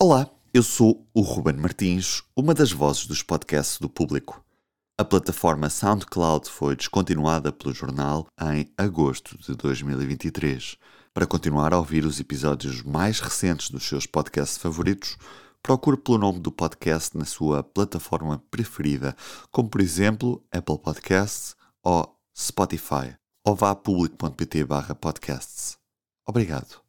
Olá, eu sou o Ruben Martins, uma das vozes dos podcasts do público. A plataforma SoundCloud foi descontinuada pelo jornal em agosto de 2023. Para continuar a ouvir os episódios mais recentes dos seus podcasts favoritos, procure pelo nome do podcast na sua plataforma preferida, como por exemplo Apple Podcasts ou Spotify, ou vá a público.pt podcasts. Obrigado.